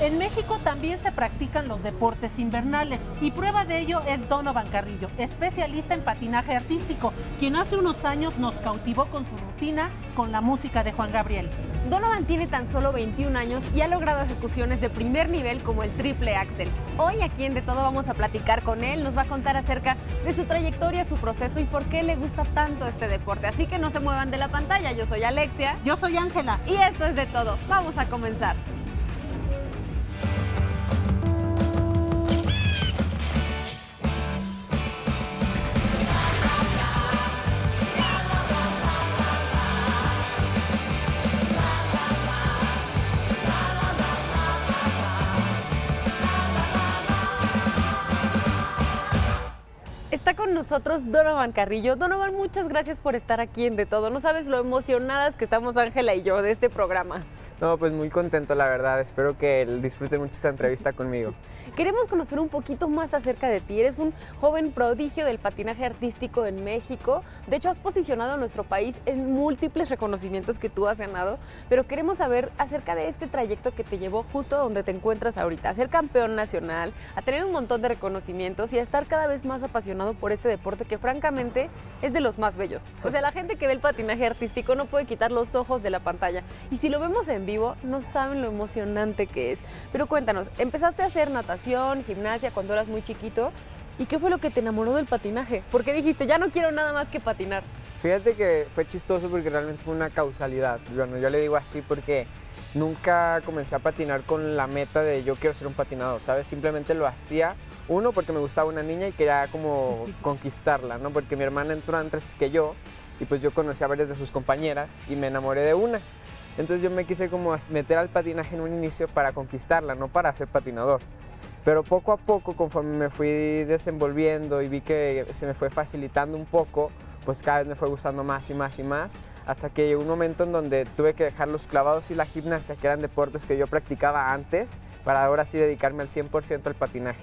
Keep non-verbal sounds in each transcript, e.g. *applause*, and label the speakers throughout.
Speaker 1: En México también se practican los deportes invernales y prueba de ello es Donovan Carrillo, especialista en patinaje artístico, quien hace unos años nos cautivó con su rutina con la música de Juan Gabriel.
Speaker 2: Donovan tiene tan solo 21 años y ha logrado ejecuciones de primer nivel como el triple axel. Hoy aquí en De Todo vamos a platicar con él, nos va a contar acerca de su trayectoria, su proceso y por qué le gusta tanto este deporte. Así que no se muevan de la pantalla, yo soy Alexia.
Speaker 1: Yo soy Ángela.
Speaker 2: Y esto es De Todo, vamos a comenzar. Está con nosotros Donovan Carrillo. Donovan, muchas gracias por estar aquí en De Todo. No sabes lo emocionadas que estamos Ángela y yo de este programa.
Speaker 3: No, pues muy contento, la verdad. Espero que disfruten mucho esta entrevista conmigo. *laughs*
Speaker 2: Queremos conocer un poquito más acerca de ti. Eres un joven prodigio del patinaje artístico en México. De hecho, has posicionado a nuestro país en múltiples reconocimientos que tú has ganado. Pero queremos saber acerca de este trayecto que te llevó justo donde te encuentras ahorita, a ser campeón nacional, a tener un montón de reconocimientos y a estar cada vez más apasionado por este deporte que francamente es de los más bellos. O sea, la gente que ve el patinaje artístico no puede quitar los ojos de la pantalla. Y si lo vemos en vivo, no saben lo emocionante que es. Pero cuéntanos, empezaste a hacer natación, gimnasia cuando eras muy chiquito. ¿Y qué fue lo que te enamoró del patinaje? Porque dijiste, ya no quiero nada más que patinar.
Speaker 3: Fíjate que fue chistoso porque realmente fue una causalidad. Bueno, yo le digo así porque nunca comencé a patinar con la meta de yo quiero ser un patinador, ¿sabes? Simplemente lo hacía, uno, porque me gustaba una niña y quería como *laughs* conquistarla, ¿no? Porque mi hermana entró antes que yo y pues yo conocí a varias de sus compañeras y me enamoré de una. Entonces yo me quise como meter al patinaje en un inicio para conquistarla, no para ser patinador. Pero poco a poco, conforme me fui desenvolviendo y vi que se me fue facilitando un poco, pues cada vez me fue gustando más y más y más, hasta que llegó un momento en donde tuve que dejar los clavados y la gimnasia, que eran deportes que yo practicaba antes, para ahora sí dedicarme al 100% al patinaje.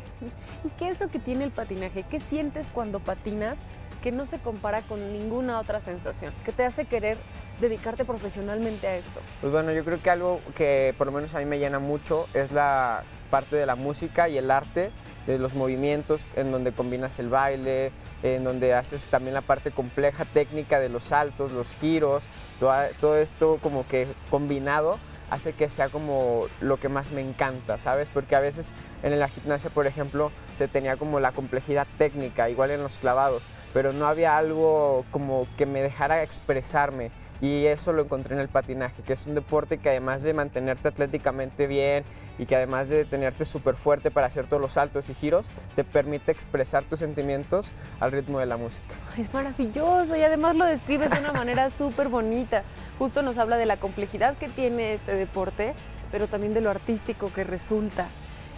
Speaker 2: ¿Y qué es lo que tiene el patinaje? ¿Qué sientes cuando patinas que no se compara con ninguna otra sensación? ¿Qué te hace querer dedicarte profesionalmente a esto?
Speaker 3: Pues bueno, yo creo que algo que por lo menos a mí me llena mucho es la parte de la música y el arte, de los movimientos en donde combinas el baile, en donde haces también la parte compleja técnica de los saltos, los giros, todo, esto como que combinado hace que sea como lo que más me encanta, ¿sabes? Porque a veces en la gimnasia, por ejemplo, se tenía como la complejidad técnica, igual en los clavados, pero no había algo como que me dejara expresarme. Y eso lo encontré en el patinaje, que es un deporte que además de mantenerte atléticamente bien y que además de tenerte súper fuerte para hacer todos los saltos y giros, te permite expresar tus sentimientos al ritmo de la música.
Speaker 2: Es maravilloso y además lo describes de una manera *laughs* súper bonita. Justo nos habla de la complejidad que tiene este deporte, pero también de lo artístico que resulta.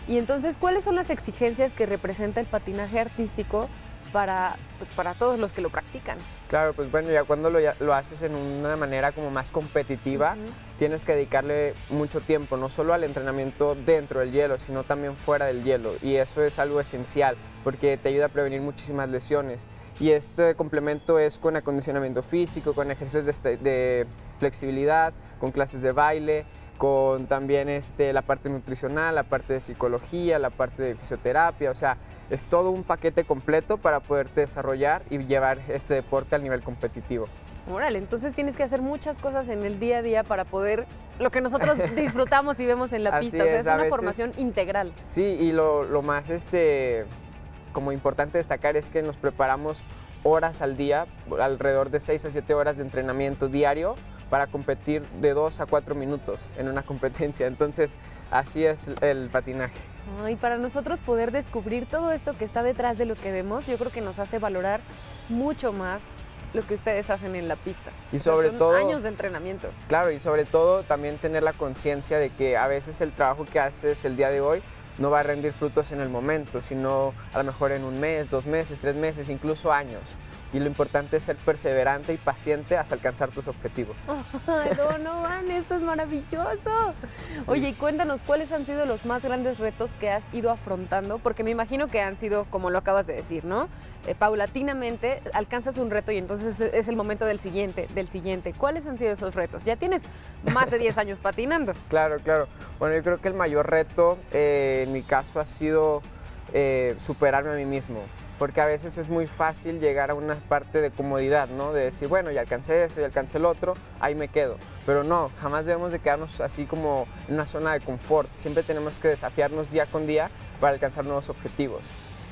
Speaker 2: Y entonces, ¿cuáles son las exigencias que representa el patinaje artístico para, pues, para todos los que lo practican.
Speaker 3: Claro, pues bueno, ya cuando lo, lo haces en una manera como más competitiva, tienes que dedicarle mucho tiempo, no solo al entrenamiento dentro del hielo, sino también fuera del hielo. Y eso es algo esencial, porque te ayuda a prevenir muchísimas lesiones. Y este complemento es con acondicionamiento físico, con ejercicios de, este, de flexibilidad, con clases de baile, con también este, la parte nutricional, la parte de psicología, la parte de fisioterapia, o sea, es todo un paquete completo para poderte desarrollar y llevar este deporte al nivel competitivo.
Speaker 2: Órale, entonces tienes que hacer muchas cosas en el día a día para poder lo que nosotros *laughs* disfrutamos y vemos en la pista. o sea, es, una formación integral.
Speaker 3: Sí, y lo, lo, más este, como importante destacar es que nos preparamos horas al día, alrededor de 6 a 7 horas de entrenamiento diario para competir de 2 a 4 minutos en una competencia. Entonces, así es el patinaje.
Speaker 2: Y para nosotros poder descubrir todo esto que está detrás de lo que vemos, yo creo que nos hace valorar mucho más lo que ustedes hacen en la pista.
Speaker 3: Y sobre
Speaker 2: son
Speaker 3: todo
Speaker 2: años de entrenamiento.
Speaker 3: Claro, y sobre todo también tener la conciencia de que a veces el trabajo que haces el día de hoy no va a rendir frutos en el momento, sino a lo mejor en un mes, dos meses, tres meses, incluso años. Y lo importante es ser perseverante y paciente hasta alcanzar tus objetivos. *laughs*
Speaker 2: Ay, Donovan, esto es maravilloso. Oye, y cuéntanos, ¿cuáles han sido los más grandes retos que has ido afrontando? Porque me imagino que han sido, como lo acabas de decir, ¿no? Eh, paulatinamente alcanzas un reto y entonces es el momento del siguiente, del siguiente. ¿Cuáles han sido esos retos? Ya tienes más de 10 años patinando. *laughs*
Speaker 3: Claro, claro. Bueno, yo creo que el mayor reto eh, en mi caso ha sido eh, superarme a mí mismo porque a veces es muy fácil llegar a una parte de comodidad, ¿no? De decir, bueno, ya alcancé esto, ya alcancé el otro, ahí me quedo. Pero no, jamás debemos de quedarnos así como en una zona de confort. Siempre tenemos que desafiarnos día con día para alcanzar nuevos objetivos.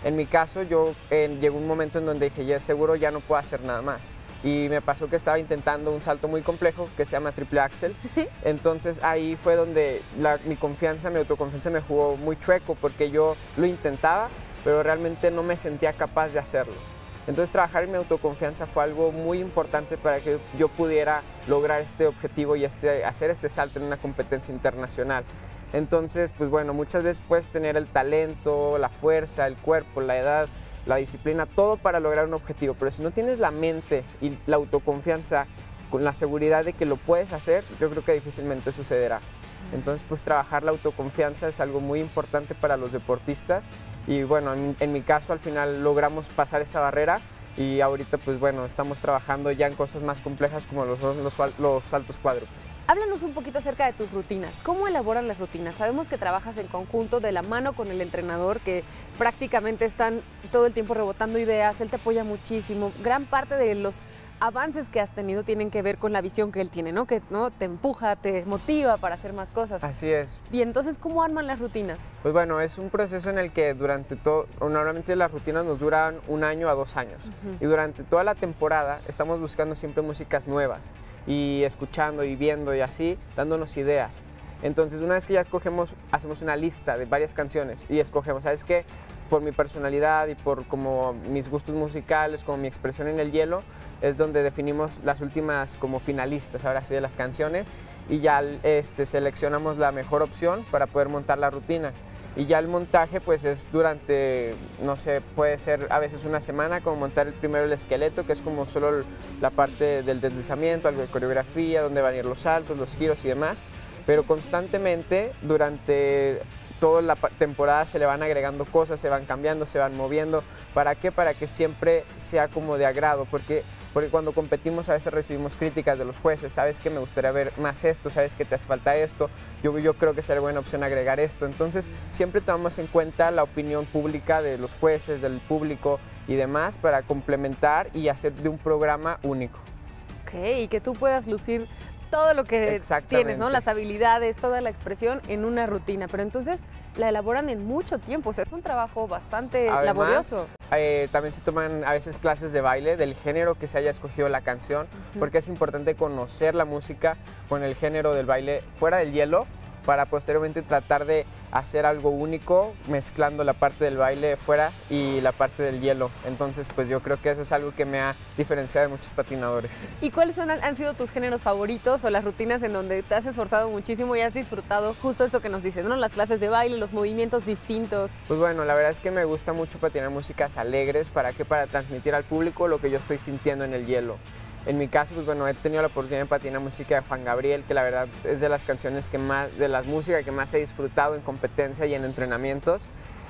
Speaker 3: En mi caso, yo eh, llegó un momento en donde dije, ya seguro ya no puedo hacer nada más. Y me pasó que estaba intentando un salto muy complejo que se llama triple axel. *laughs* Entonces ahí fue donde mi confianza, mi autoconfianza me jugó muy chueco porque yo lo intentaba, pero realmente no me sentía capaz de hacerlo. Entonces trabajar en mi autoconfianza fue algo muy importante para que yo pudiera lograr este objetivo y este, hacer este salto en una competencia internacional. Entonces, pues bueno, muchas veces puedes tener el talento, la fuerza, el cuerpo, la edad, la disciplina, todo para lograr un objetivo, pero si no tienes la mente y la autoconfianza con la seguridad de que lo puedes hacer, yo creo que difícilmente sucederá. Entonces, pues trabajar la autoconfianza es algo muy importante para los deportistas y bueno, en, mi caso al final logramos pasar esa barrera y ahorita pues bueno, estamos trabajando ya en cosas más complejas como los, los, saltos cuádruples.
Speaker 2: Háblanos un poquito acerca de tus rutinas. ¿Cómo elaboran las rutinas? Sabemos que trabajas en conjunto de la mano con el entrenador, que prácticamente están todo el tiempo rebotando ideas, él te apoya muchísimo. Gran parte de los avances que has tenido tienen que ver con la visión que él tiene, ¿no? Que ¿no? te empuja, te motiva para hacer más cosas.
Speaker 3: Así es.
Speaker 2: Y entonces, ¿cómo arman las rutinas?
Speaker 3: Pues bueno, es un proceso en el que durante todo, normalmente las rutinas nos duran un año a dos años. Y durante toda la temporada estamos buscando siempre músicas nuevas y escuchando y viendo y así, dándonos ideas. Entonces, una vez que ya escogemos, hacemos una lista de varias canciones y escogemos, ¿sabes qué? Por mi personalidad y por como mis gustos musicales, como mi expresión en el hielo, es donde definimos las últimas como finalistas, ahora sí, de las canciones y ya este, seleccionamos la mejor opción para poder montar la rutina. Y ya el montaje pues es durante, no sé, puede ser a veces una semana, como montar el primero el esqueleto, que es como solo la parte del deslizamiento, algo de coreografía, donde van a ir los saltos, los giros y demás. Pero constantemente durante toda la temporada se le van agregando cosas, se van cambiando, se van moviendo. ¿Para qué? Para que siempre sea como de agrado, porque porque cuando competimos a veces recibimos críticas de los jueces, sabes que me gustaría ver más esto, sabes que te hace falta esto, yo, yo creo que sería buena opción agregar esto. Entonces siempre tomamos en cuenta la opinión pública de los jueces, del público y demás para complementar y hacer de un programa único.
Speaker 2: Ok, y que tú puedas lucir todo lo que tienes, ¿no? Las habilidades, toda la expresión en una rutina. Pero entonces la elaboran en mucho tiempo, o sea, es un trabajo bastante laborioso.
Speaker 3: Eh, también se toman a veces clases de baile del género que se haya escogido la canción, porque es importante conocer la música con el género del baile fuera del hielo para posteriormente tratar de hacer algo único mezclando la parte del baile fuera y la parte del hielo. Entonces, pues yo creo que eso es algo que me ha diferenciado de muchos patinadores.
Speaker 2: ¿Y cuáles son, han sido tus géneros favoritos o las rutinas en donde te has esforzado muchísimo y has disfrutado justo esto que nos dices, ¿no? Las clases de baile, los movimientos distintos.
Speaker 3: Pues bueno, la verdad es que me gusta mucho patinar músicas alegres. ¿Para qué? Para transmitir al público lo que yo estoy sintiendo en el hielo. En mi caso, pues bueno, he tenido la oportunidad de patinar música de Juan Gabriel, que la verdad es de las canciones que más, de las músicas que más he disfrutado en competencia y en entrenamientos.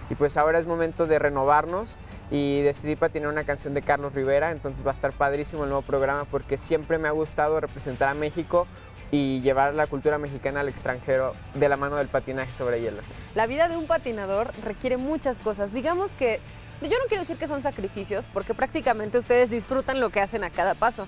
Speaker 3: Y pues ahora es momento de renovarnos y decidí patinar una canción de Carlos Rivera, entonces va a estar padrísimo el nuevo programa porque siempre me ha gustado representar a México y llevar la cultura mexicana al extranjero de la mano del patinaje sobre hielo.
Speaker 2: La vida de un patinador requiere muchas cosas. Digamos que yo no quiero decir que son sacrificios, porque prácticamente ustedes disfrutan lo que hacen a cada paso.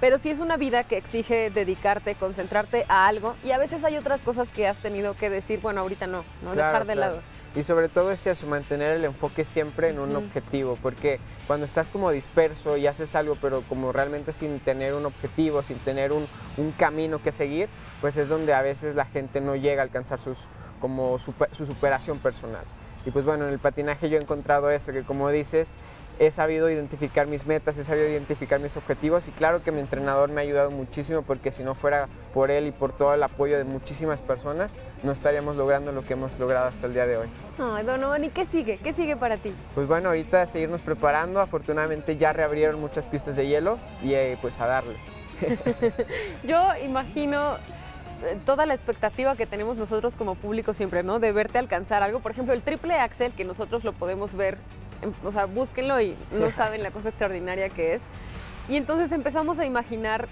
Speaker 2: Pero sí es una vida que exige dedicarte, concentrarte a algo y a veces hay otras cosas que has tenido que decir, bueno, ahorita no, no dejar de lado.
Speaker 3: Y sobre todo es eso, mantener el enfoque siempre en un objetivo, porque cuando estás como disperso y haces algo, pero como realmente sin tener un objetivo, sin tener un, un camino que seguir, pues es donde a veces la gente no llega a alcanzar sus, como su superación personal. Y pues bueno, en el patinaje yo he encontrado eso, que como dices, he sabido identificar mis metas, he sabido identificar mis objetivos y claro que mi entrenador me ha ayudado muchísimo porque si no fuera por él y por todo el apoyo de muchísimas personas, no estaríamos logrando lo que hemos logrado hasta el día de hoy.
Speaker 2: Ay, Donovan, ¿y qué sigue? ¿Qué sigue para ti?
Speaker 3: Pues bueno, ahorita seguirnos preparando, afortunadamente ya reabrieron muchas pistas de hielo y eh, pues a darle. *laughs*
Speaker 2: Yo imagino toda la expectativa que tenemos nosotros como público siempre, ¿no? De verte alcanzar algo. Por ejemplo, el triple axel, que nosotros lo podemos ver o sea, búsquenlo y no saben la cosa extraordinaria que es. Y entonces empezamos a imaginar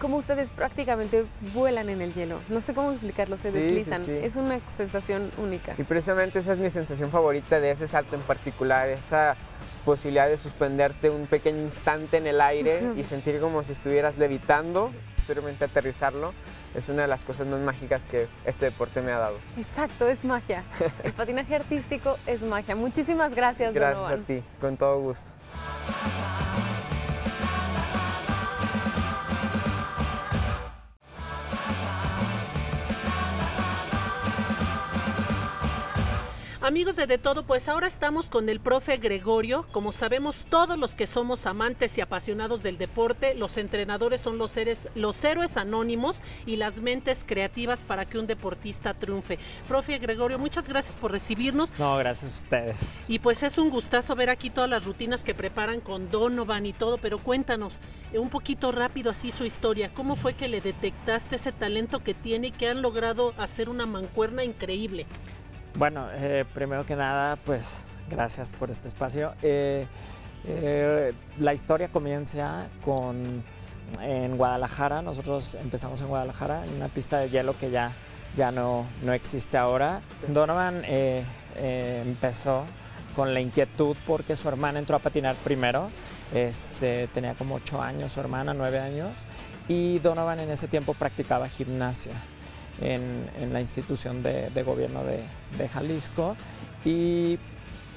Speaker 2: cómo ustedes prácticamente vuelan en el hielo. No sé cómo explicarlo, se deslizan. Es una sensación única.
Speaker 3: Y precisamente esa es mi sensación favorita de ese salto en particular, esa posibilidad de suspenderte un pequeño instante en el aire y sentir como si estuvieras levitando, posteriormente aterrizarlo es una de las cosas más mágicas que este deporte me ha dado.
Speaker 2: Exacto, es magia. *laughs* El patinaje artístico es magia. Muchísimas gracias,
Speaker 3: Gracias a ti, con todo gusto.
Speaker 1: Amigos de De Todo, pues ahora estamos con el profe Gregorio. Como sabemos, todos los que somos amantes y apasionados del deporte, los entrenadores son los, seres, los héroes anónimos y las mentes creativas para que un deportista triunfe. Profe Gregorio, muchas gracias por recibirnos.
Speaker 4: No, gracias a ustedes.
Speaker 1: Y pues es un gustazo ver aquí todas las rutinas que preparan con Donovan y todo, pero cuéntanos eh, un poquito rápido así su historia. ¿Cómo fue que le detectaste ese talento que tiene y que han logrado hacer una mancuerna increíble?
Speaker 4: Bueno, eh, primero que nada, pues gracias por este espacio. Eh, eh, la historia comienza con en Guadalajara. Nosotros empezamos en Guadalajara, en una pista de hielo que ya, ya no, no existe ahora. Donovan empezó con la inquietud porque su hermana entró a patinar primero. Este, tenía como 8 años, su hermana 9 años. Y Donovan en ese tiempo practicaba gimnasia en, la institución de, gobierno de, Jalisco y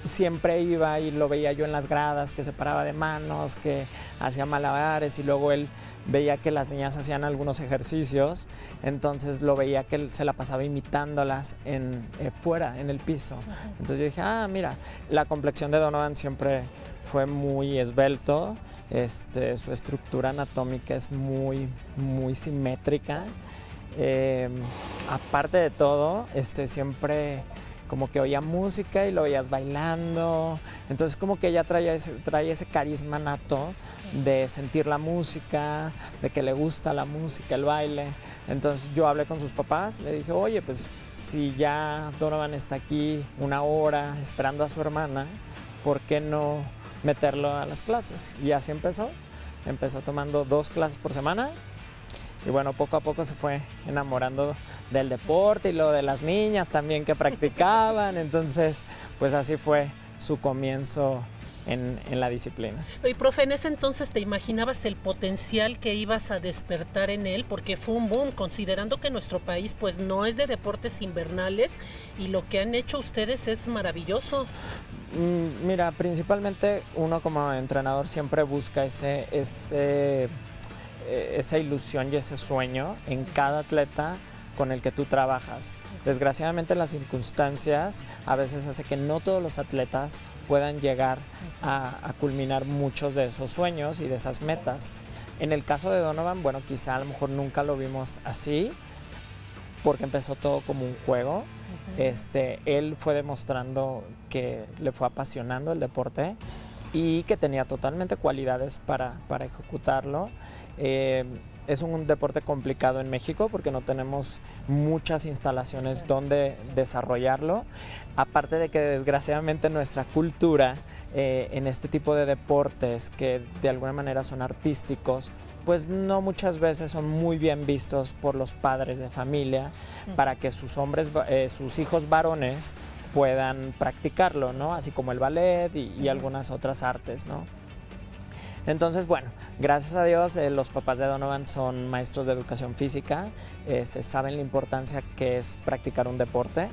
Speaker 4: siempre iba y lo veía yo en las gradas, que se paraba de manos, que hacía malabares y luego él veía que las niñas hacían algunos ejercicios, entonces lo veía que él se la pasaba imitándolas en, eh, fuera, en el piso. Entonces yo dije, ah, mira, la complexión de Donovan siempre fue muy esbelto, este, su estructura anatómica es muy, muy simétrica. Em, aparte de todo, este, siempre como que oía música y lo oías bailando. Entonces como que ella traía ese, trae ese carisma nato de sentir la música, de que le gusta la música, el baile. Entonces yo hablé con sus papás, le dije, oye, pues si ya Donovan está aquí una hora esperando a su hermana, ¿por qué no meterlo a las clases? Y así empezó. Empezó tomando dos clases por semana y bueno, poco a poco se fue enamorando del deporte y lo de las niñas también que practicaban, entonces pues así fue su comienzo en, la disciplina.
Speaker 1: Y profe, en ese entonces te imaginabas el potencial que ibas a despertar en él, porque fue un boom, considerando que nuestro país pues no es de deportes invernales y lo que han hecho ustedes es maravilloso.
Speaker 4: Mm, mira, principalmente uno como entrenador siempre busca ese, ese esa ilusión y ese sueño en cada atleta con el que tú trabajas. Desgraciadamente las circunstancias a veces hace que no todos los atletas puedan llegar a, culminar muchos de esos sueños y de esas metas. En el caso de Donovan, bueno, quizá a lo mejor nunca lo vimos así, porque empezó todo como un juego. Este, él fue demostrando que le fue apasionando el deporte y que tenía totalmente cualidades para, para ejecutarlo. Eh, es un deporte complicado en México porque no tenemos muchas instalaciones donde desarrollarlo. Aparte de que desgraciadamente nuestra cultura eh, en este tipo de deportes que de alguna manera son artísticos, pues no muchas veces son muy bien vistos por los padres de familia para que sus hombres, eh, sus hijos varones puedan practicarlo, ¿no? Así como el ballet y, y algunas otras artes, ¿no? Entonces, bueno, gracias a Dios eh, los papás de Donovan son maestros de educación física, eh, se saben la importancia que es practicar un deporte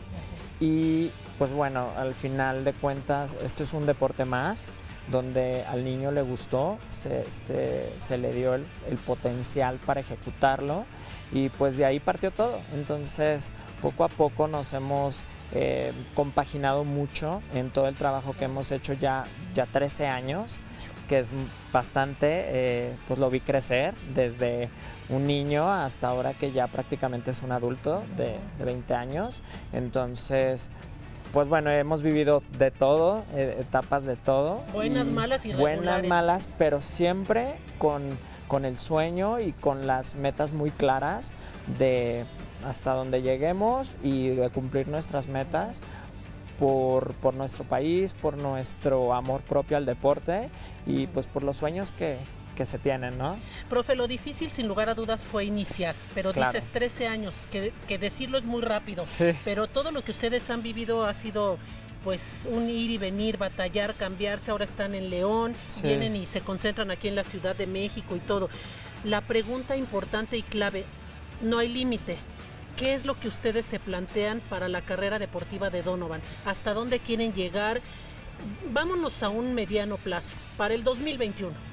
Speaker 4: y pues bueno, al final de cuentas esto es un deporte más, donde al niño le gustó, se, le dio el, potencial para ejecutarlo y pues de ahí partió todo. Entonces poco a poco nos hemos eh, compaginado mucho en todo el trabajo que hemos hecho ya, ya 13 años que es bastante, eh, pues lo vi crecer desde un niño hasta ahora que ya prácticamente es un adulto de, de 20 años. Entonces, pues bueno, hemos vivido de todo, eh, etapas de todo.
Speaker 1: Buenas, malas y
Speaker 4: regulares. Buenas, malas, pero siempre con, con el sueño y con las metas muy claras de hasta donde lleguemos y de cumplir nuestras metas por, por, nuestro país, por nuestro amor propio al deporte y pues por los sueños que, que se tienen, ¿no?
Speaker 1: Profe, lo difícil sin lugar a dudas fue iniciar, pero dices 13 años, que, que, decirlo es muy rápido,
Speaker 4: sí.
Speaker 1: pero todo lo que ustedes han vivido ha sido pues un ir y venir, batallar, cambiarse, ahora están en León, vienen y se concentran aquí en la Ciudad de México y todo. La pregunta importante y clave, no hay límite. ¿Qué es lo que ustedes se plantean para la carrera deportiva de Donovan? ¿Hasta dónde quieren llegar? Vámonos a un mediano plazo, para el 2021.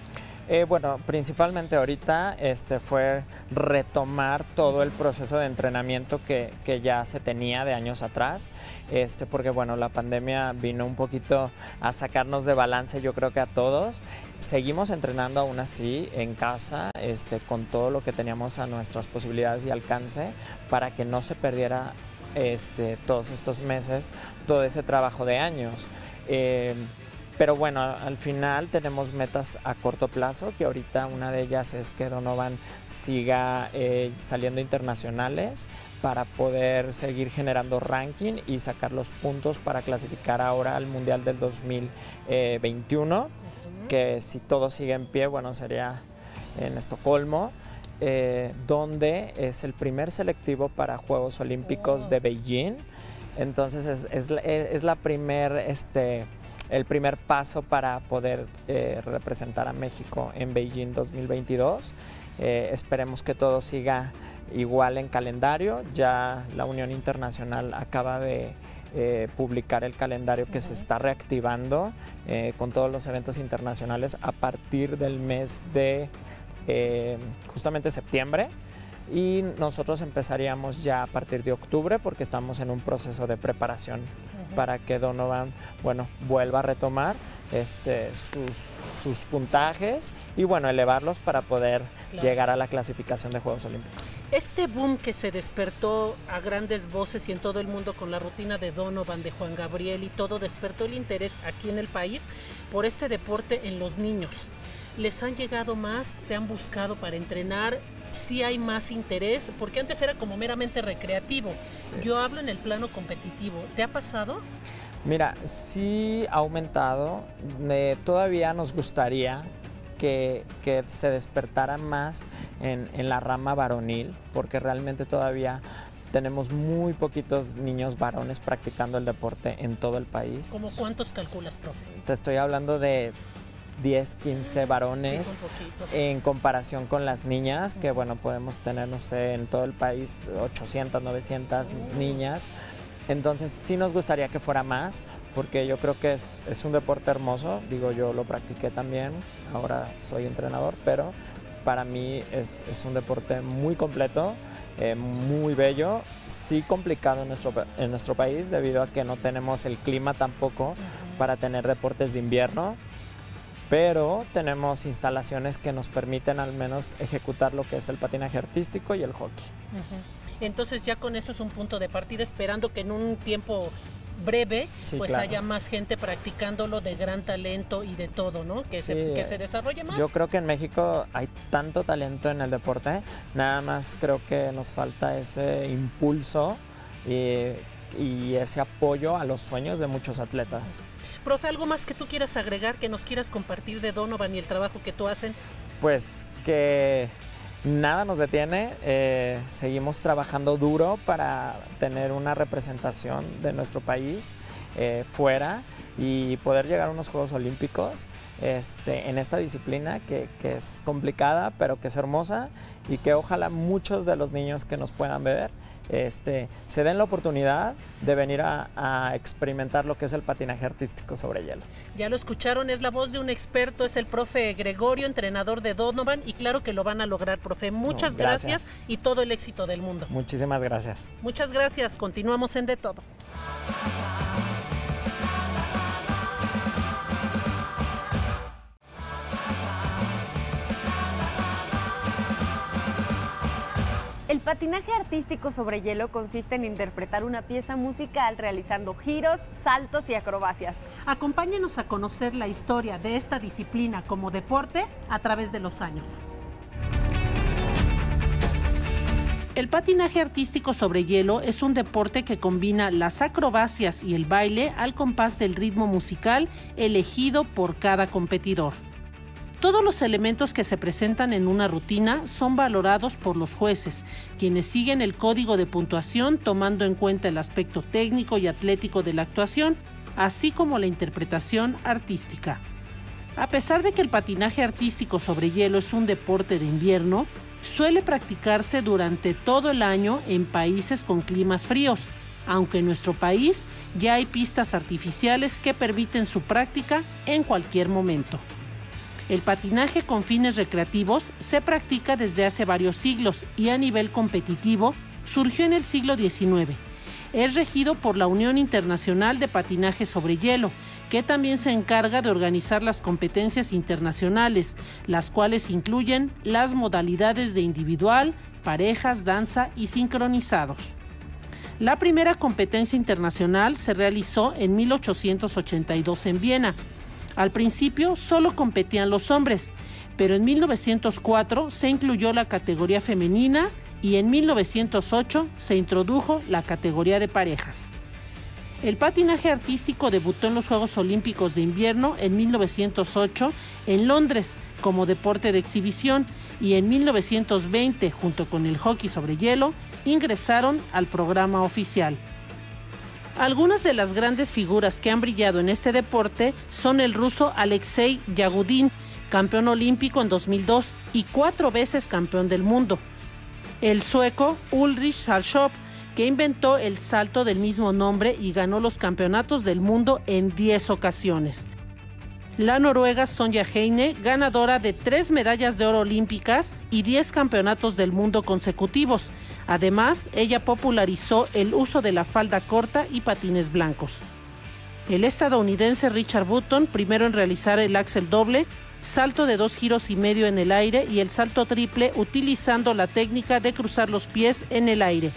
Speaker 4: Eh, bueno, principalmente ahorita este, fue retomar todo el proceso de entrenamiento que, ya se tenía de años atrás, este, porque bueno, la pandemia vino un poquito a sacarnos de balance yo creo que a todos. Seguimos entrenando aún así en casa, este, con todo lo que teníamos a nuestras posibilidades y alcance, para que no se perdiera este, todos estos meses, todo ese trabajo de años. Eh, pero bueno, al final tenemos metas a corto plazo, que ahorita una de ellas es que Donovan siga eh, saliendo internacionales para poder seguir generando ranking y sacar los puntos para clasificar ahora al Mundial del 2021, que si todo sigue en pie, bueno, sería en Estocolmo. Eh, donde es el primer selectivo para Juegos Olímpicos de Beijing. Entonces es, es, es la primer este, el primer paso para poder eh, representar a México en Beijing 2022. Eh, esperemos que todo siga igual en calendario. Ya la Unión Internacional acaba de eh, publicar el calendario que se está reactivando con todos los eventos internacionales a partir del mes de justamente septiembre y nosotros empezaríamos ya a partir de octubre porque estamos en un proceso de preparación para que Donovan, bueno, vuelva a retomar este, sus, puntajes y bueno, elevarlos para poder llegar a la clasificación de Juegos Olímpicos.
Speaker 1: Este boom que se despertó a grandes voces y en todo el mundo con la rutina de Donovan, de Juan Gabriel y todo, despertó el interés aquí en el país por este deporte en los niños. ¿Les han llegado más? ¿Te han buscado para entrenar? Sí hay más interés, porque antes era como meramente recreativo. Yo hablo en el plano competitivo. ¿Te ha pasado?
Speaker 4: Mira, sí ha aumentado. todavía nos gustaría que, se despertara más en, la rama varonil, porque realmente todavía tenemos muy poquitos niños varones practicando el deporte en todo el país.
Speaker 1: ¿Cómo cuántos calculas, profe?
Speaker 4: Te estoy hablando de 10, 15 varones en comparación con las niñas, que bueno, podemos tener, no sé, en todo el país 800, 900 niñas. Entonces sí nos gustaría que fuera más, porque yo creo que es, es, un deporte hermoso, digo yo lo practiqué también, ahora soy entrenador, pero para mí es, es un deporte muy completo, eh, muy bello, sí complicado en nuestro, en nuestro país debido a que no tenemos el clima tampoco para tener deportes de invierno pero tenemos instalaciones que nos permiten al menos ejecutar lo que es el patinaje artístico y el hockey.
Speaker 1: Entonces ya con eso es un punto de partida, esperando que en un tiempo breve pues haya más gente practicándolo de gran talento y de todo, ¿no? Que, se, que se desarrolle más.
Speaker 4: Yo creo que en México hay tanto talento en el deporte, nada más creo que nos falta ese impulso y, y ese apoyo a los sueños de muchos atletas.
Speaker 1: Profe, ¿algo más que tú quieras agregar, que nos quieras compartir de Donovan y el trabajo que tú hacen?
Speaker 4: Pues que nada nos detiene, eh, seguimos trabajando duro para tener una representación de nuestro país eh, fuera y poder llegar a unos Juegos Olímpicos este, en esta disciplina que, que, es complicada pero que es hermosa y que ojalá muchos de los niños que nos puedan ver este, se den la oportunidad de venir a, a, experimentar lo que es el patinaje artístico sobre hielo.
Speaker 1: Ya lo escucharon, es la voz de un experto, es el profe Gregorio, entrenador de Donovan, y claro que lo van a lograr, profe. Muchas
Speaker 4: No,
Speaker 1: gracias.
Speaker 4: gracias.
Speaker 1: y todo el éxito del mundo.
Speaker 4: Muchísimas gracias.
Speaker 1: Muchas gracias, continuamos en De Todo.
Speaker 2: El patinaje artístico sobre hielo consiste en interpretar una pieza musical realizando giros, saltos y acrobacias.
Speaker 1: Acompáñenos a conocer la historia de esta disciplina como deporte a través de los años. El patinaje artístico sobre hielo es un deporte que combina las acrobacias y el baile al compás del ritmo musical elegido por cada competidor. Todos los elementos que se presentan en una rutina son valorados por los jueces, quienes siguen el código de puntuación tomando en cuenta el aspecto técnico y atlético de la actuación, así como la interpretación artística. A pesar de que el patinaje artístico sobre hielo es un deporte de invierno, suele practicarse durante todo el año en países con climas fríos, aunque en nuestro país ya hay pistas artificiales que permiten su práctica en cualquier momento. El patinaje con fines recreativos se practica desde hace varios siglos y a nivel competitivo surgió en el siglo XIX. Es regido por la Unión Internacional de Patinaje sobre Hielo, que también se encarga de organizar las competencias internacionales, las cuales incluyen las modalidades de individual, parejas, danza y sincronizado. La primera competencia internacional se realizó en 1882 en Viena. Al principio solo competían los hombres, pero en 1904 se incluyó la categoría femenina y en 1908 se introdujo la categoría de parejas. El patinaje artístico debutó en los Juegos Olímpicos de Invierno en 1908 en Londres como deporte de exhibición y en 1920, junto con el hockey sobre hielo, ingresaron al programa oficial. Algunas de las grandes figuras que han brillado en este deporte son el ruso Alexei Yagudin, campeón olímpico en 2002 y cuatro veces campeón del mundo. El sueco Ulrich Salchov, que inventó el salto del mismo nombre y ganó los campeonatos del mundo en 10 ocasiones. La noruega Sonja Heine, ganadora de tres medallas de oro olímpicas y 10 campeonatos del mundo consecutivos. Además, ella popularizó el uso de la falda corta y patines blancos. El estadounidense Richard Button, primero en realizar el axel doble, salto de dos giros y medio en el aire y el salto triple utilizando la técnica de cruzar los pies en el aire.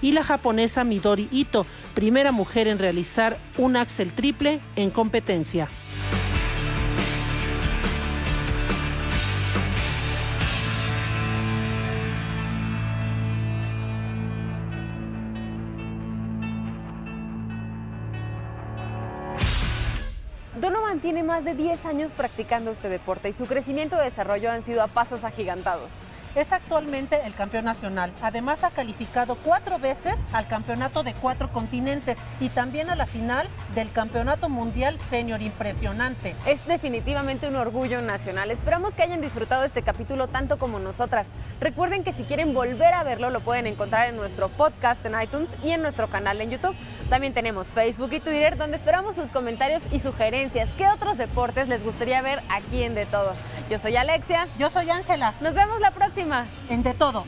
Speaker 1: Y la japonesa Midori Ito, primera mujer en realizar un axel triple en competencia.
Speaker 2: Más de 10 años practicando este deporte y su crecimiento y desarrollo han sido a pasos agigantados.
Speaker 1: Es actualmente el campeón nacional. Además ha calificado cuatro veces al campeonato de cuatro continentes y también a la final del campeonato mundial senior. Impresionante.
Speaker 2: Es definitivamente un orgullo nacional. Esperamos que hayan disfrutado este capítulo tanto como nosotras. Recuerden que si quieren volver a verlo lo pueden encontrar en nuestro podcast en iTunes y en nuestro canal en YouTube. También tenemos Facebook y Twitter donde esperamos sus comentarios y sugerencias. ¿Qué otros deportes les gustaría ver aquí en De Todo? Yo soy Alexia.
Speaker 1: Yo soy Ángela,
Speaker 2: Nos vemos la próxima.
Speaker 1: En De Todo.